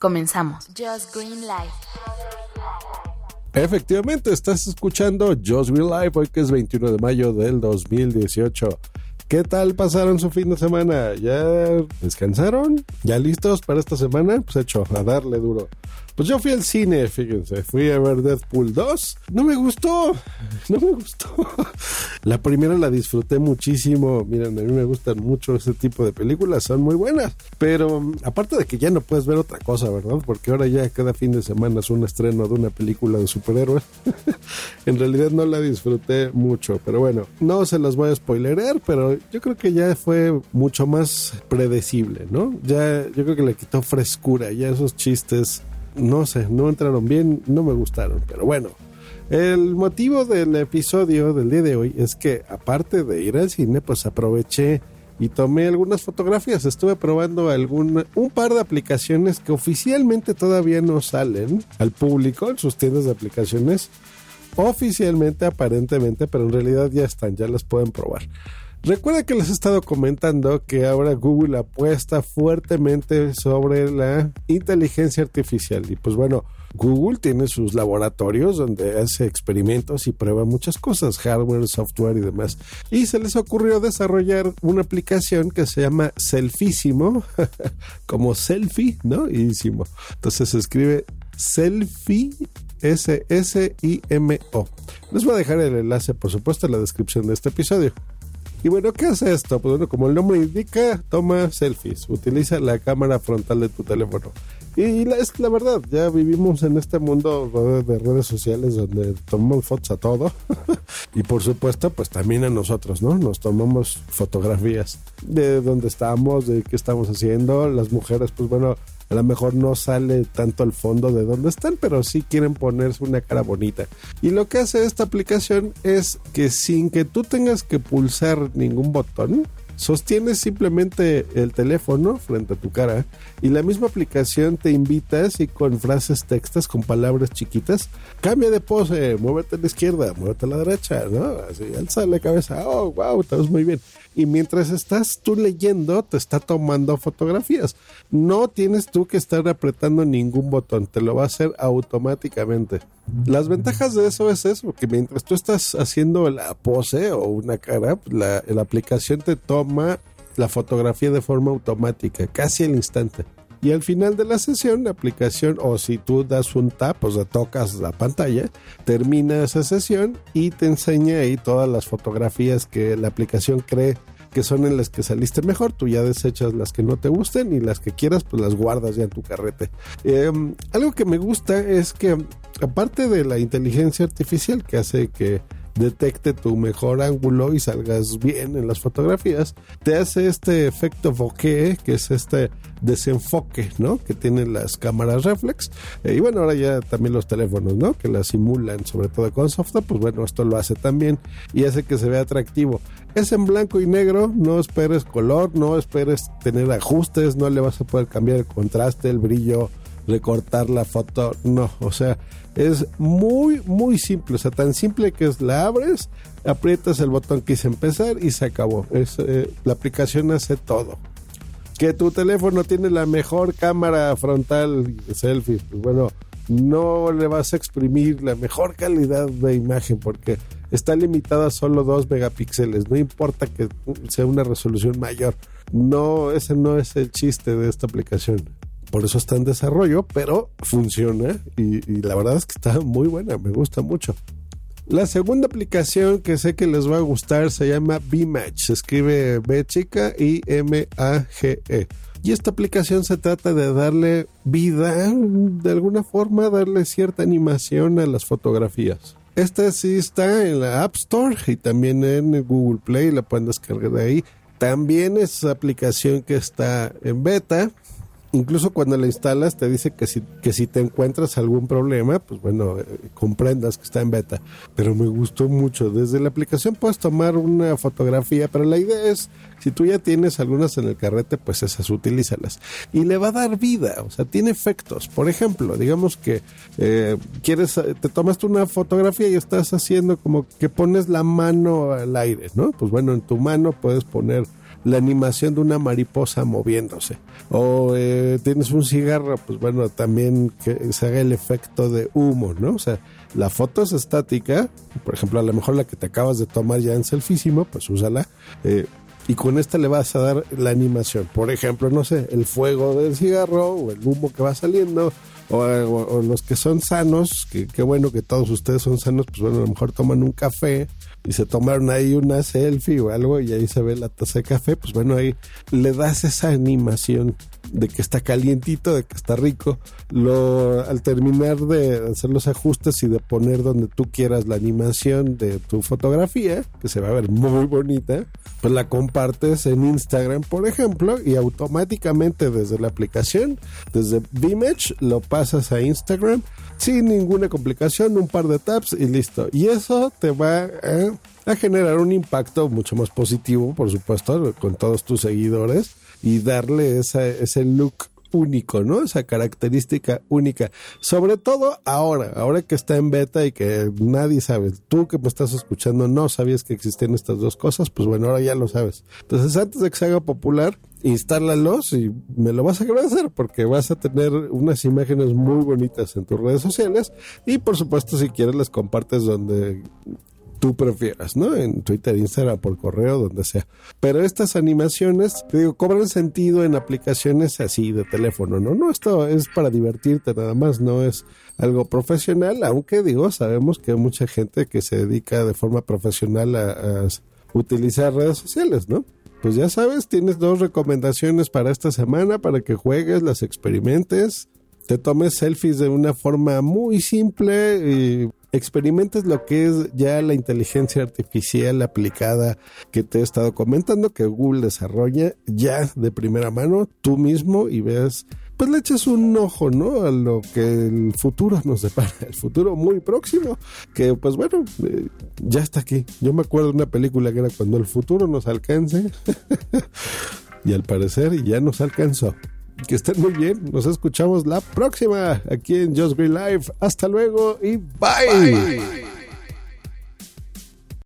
Comenzamos. Just Green Life. Efectivamente, estás escuchando Just Green Life hoy que es 21 de mayo del 2018. ¿Qué tal pasaron su fin de semana? ¿Ya descansaron? ¿Ya listos para esta semana? Pues hecho, a darle duro. Pues yo fui al cine, fíjense, fui a ver Deadpool 2. No me gustó, no me gustó. La primera la disfruté muchísimo. Miren, a mí me gustan mucho ese tipo de películas, son muy buenas. Pero aparte de que ya no puedes ver otra cosa, ¿verdad? Porque ahora ya cada fin de semana es un estreno de una película de superhéroes. en realidad no la disfruté mucho, pero bueno, no se las voy a spoilerear, pero yo creo que ya fue mucho más predecible, ¿no? Ya yo creo que le quitó frescura, ya esos chistes no sé, no entraron bien, no me gustaron, pero bueno. El motivo del episodio del día de hoy es que aparte de ir al cine, pues aproveché y tomé algunas fotografías. Estuve probando algún, un par de aplicaciones que oficialmente todavía no salen al público en sus tiendas de aplicaciones. Oficialmente, aparentemente, pero en realidad ya están, ya las pueden probar. Recuerda que les he estado comentando que ahora Google apuesta fuertemente sobre la inteligencia artificial. Y pues bueno, Google tiene sus laboratorios donde hace experimentos y prueba muchas cosas, hardware, software y demás. Y se les ocurrió desarrollar una aplicación que se llama Selfísimo, como selfie, ¿no? Ísimo. Entonces se escribe Selfie S-S-I-M-O. Les voy a dejar el enlace, por supuesto, en la descripción de este episodio. Y bueno, ¿qué hace esto? Pues bueno, como el nombre indica, toma selfies, utiliza la cámara frontal de tu teléfono. Y la, es la verdad, ya vivimos en este mundo de redes sociales donde tomamos fotos a todo. y por supuesto, pues también a nosotros, ¿no? Nos tomamos fotografías de dónde estamos, de qué estamos haciendo. Las mujeres, pues bueno, a lo mejor no sale tanto al fondo de dónde están, pero sí quieren ponerse una cara bonita. Y lo que hace esta aplicación es que sin que tú tengas que pulsar ningún botón, sostienes simplemente el teléfono frente a tu cara y la misma aplicación te invita así con frases textas, con palabras chiquitas, cambia de pose, muévete a la izquierda, muévete a la derecha, ¿no? Así, alza la cabeza, oh, wow, estás muy bien. Y mientras estás tú leyendo, te está tomando fotografías. No tienes tú que estar apretando ningún botón, te lo va a hacer automáticamente. Las ventajas de eso es eso, que mientras tú estás haciendo la pose o una cara, la, la aplicación te toma la fotografía de forma automática, casi al instante. Y al final de la sesión, la aplicación, o si tú das un tap, o tocas la pantalla, termina esa sesión y te enseña ahí todas las fotografías que la aplicación cree que son en las que saliste mejor. Tú ya desechas las que no te gusten y las que quieras, pues las guardas ya en tu carrete. Em, algo que me gusta es que, aparte de la inteligencia artificial que hace que detecte tu mejor ángulo y salgas bien en las fotografías, te hace este efecto bokeh, que es este desenfoque, ¿no? Que tienen las cámaras reflex. Eh, y bueno, ahora ya también los teléfonos, ¿no? Que la simulan, sobre todo con software, pues bueno, esto lo hace también y hace que se vea atractivo. Es en blanco y negro, no esperes color, no esperes tener ajustes, no le vas a poder cambiar el contraste, el brillo, recortar la foto, no, o sea, es muy, muy simple, o sea, tan simple que es la abres, aprietas el botón que dice empezar y se acabó. Es, eh, la aplicación hace todo. Que tu teléfono tiene la mejor cámara frontal selfie, pues bueno, no le vas a exprimir la mejor calidad de imagen porque está limitada a solo 2 megapíxeles, no importa que sea una resolución mayor. No, ese no es el chiste de esta aplicación. Por eso está en desarrollo, pero funciona y, la verdad es que está muy buena, me gusta mucho. La segunda aplicación que sé que les va a gustar se llama B-Match. Se escribe B chica y M-A-G-E. Y esta aplicación se trata de darle vida, de alguna forma, darle cierta animación a las fotografías. Esta sí está en la App Store y también en Google Play, la pueden descargar de ahí. También es aplicación que está en beta incluso cuando la instalas te dice que si, que si te encuentras algún problema, pues bueno, eh, comprendas que está en beta. Pero me gustó mucho. Desde la aplicación puedes tomar una fotografía, pero la idea es, si tú ya tienes algunas en el carrete, pues esas utilízalas. Y le va a dar vida, o sea, tiene efectos. Por ejemplo, digamos que eh, quieres, te tomaste una fotografía y estás haciendo como que pones la mano al aire, ¿no? Pues bueno, en tu mano puedes poner la animación de una mariposa moviéndose. O eh, tienes un cigarro, pues bueno, también que se haga el efecto de humo, ¿no? O sea, la foto es estática, por ejemplo, a lo mejor la que te acabas de tomar ya en selfísimo, pues úsala. Eh, y con esta le vas a dar la animación. Por ejemplo, no sé, el fuego del cigarro o el humo que va saliendo o, los que son sanos, que qué bueno que todos ustedes son sanos, pues bueno, a lo mejor toman un café y se tomaron ahí una selfie o algo y ahí se ve la taza de café, pues bueno, ahí le das esa animación de que está calientito, de que está rico. Lo, al terminar de hacer los ajustes y de poner donde tú quieras la animación de tu fotografía, que se va a ver muy bonita, pues la compartes en Instagram, por ejemplo, y automáticamente desde la aplicación, desde Vimage, lo pasas a Instagram sin ninguna complicación, un par de taps y listo. Y eso te va a, a generar un impacto mucho más positivo, por supuesto, con todos tus seguidores y darle ese look único, ¿no? Esa característica única. Sobre todo ahora, ahora que está en beta y que nadie sabe. Tú que me estás escuchando no sabías que existían estas dos cosas, pues bueno, ahora ya lo sabes. Entonces, antes de que se haga popular, instálalos y me lo vas a agradecer porque vas a tener unas imágenes muy bonitas en tus redes sociales y por supuesto si quieres las compartes donde tú prefieras, ¿no? En Twitter, Instagram, por correo, donde sea. Pero estas animaciones, te digo, cobran sentido en aplicaciones así de teléfono, ¿no? No, esto es para divertirte nada más, no es algo profesional, aunque digo, sabemos que hay mucha gente que se dedica de forma profesional a, a utilizar redes sociales, ¿no? Pues ya sabes, tienes dos recomendaciones para esta semana para que juegues, las experimentes, te tomes selfies de una forma muy simple y experimentes lo que es ya la inteligencia artificial aplicada que te he estado comentando, que Google desarrolla ya de primera mano tú mismo y veas, pues le echas un ojo, ¿no? A lo que el futuro nos depara, el futuro muy próximo, que pues bueno, eh, ya está aquí. Yo me acuerdo de una película que era cuando el futuro nos alcance y al parecer ya nos alcanzó. Que estén muy bien. Nos escuchamos la próxima aquí en Just Green Live. Hasta luego y bye.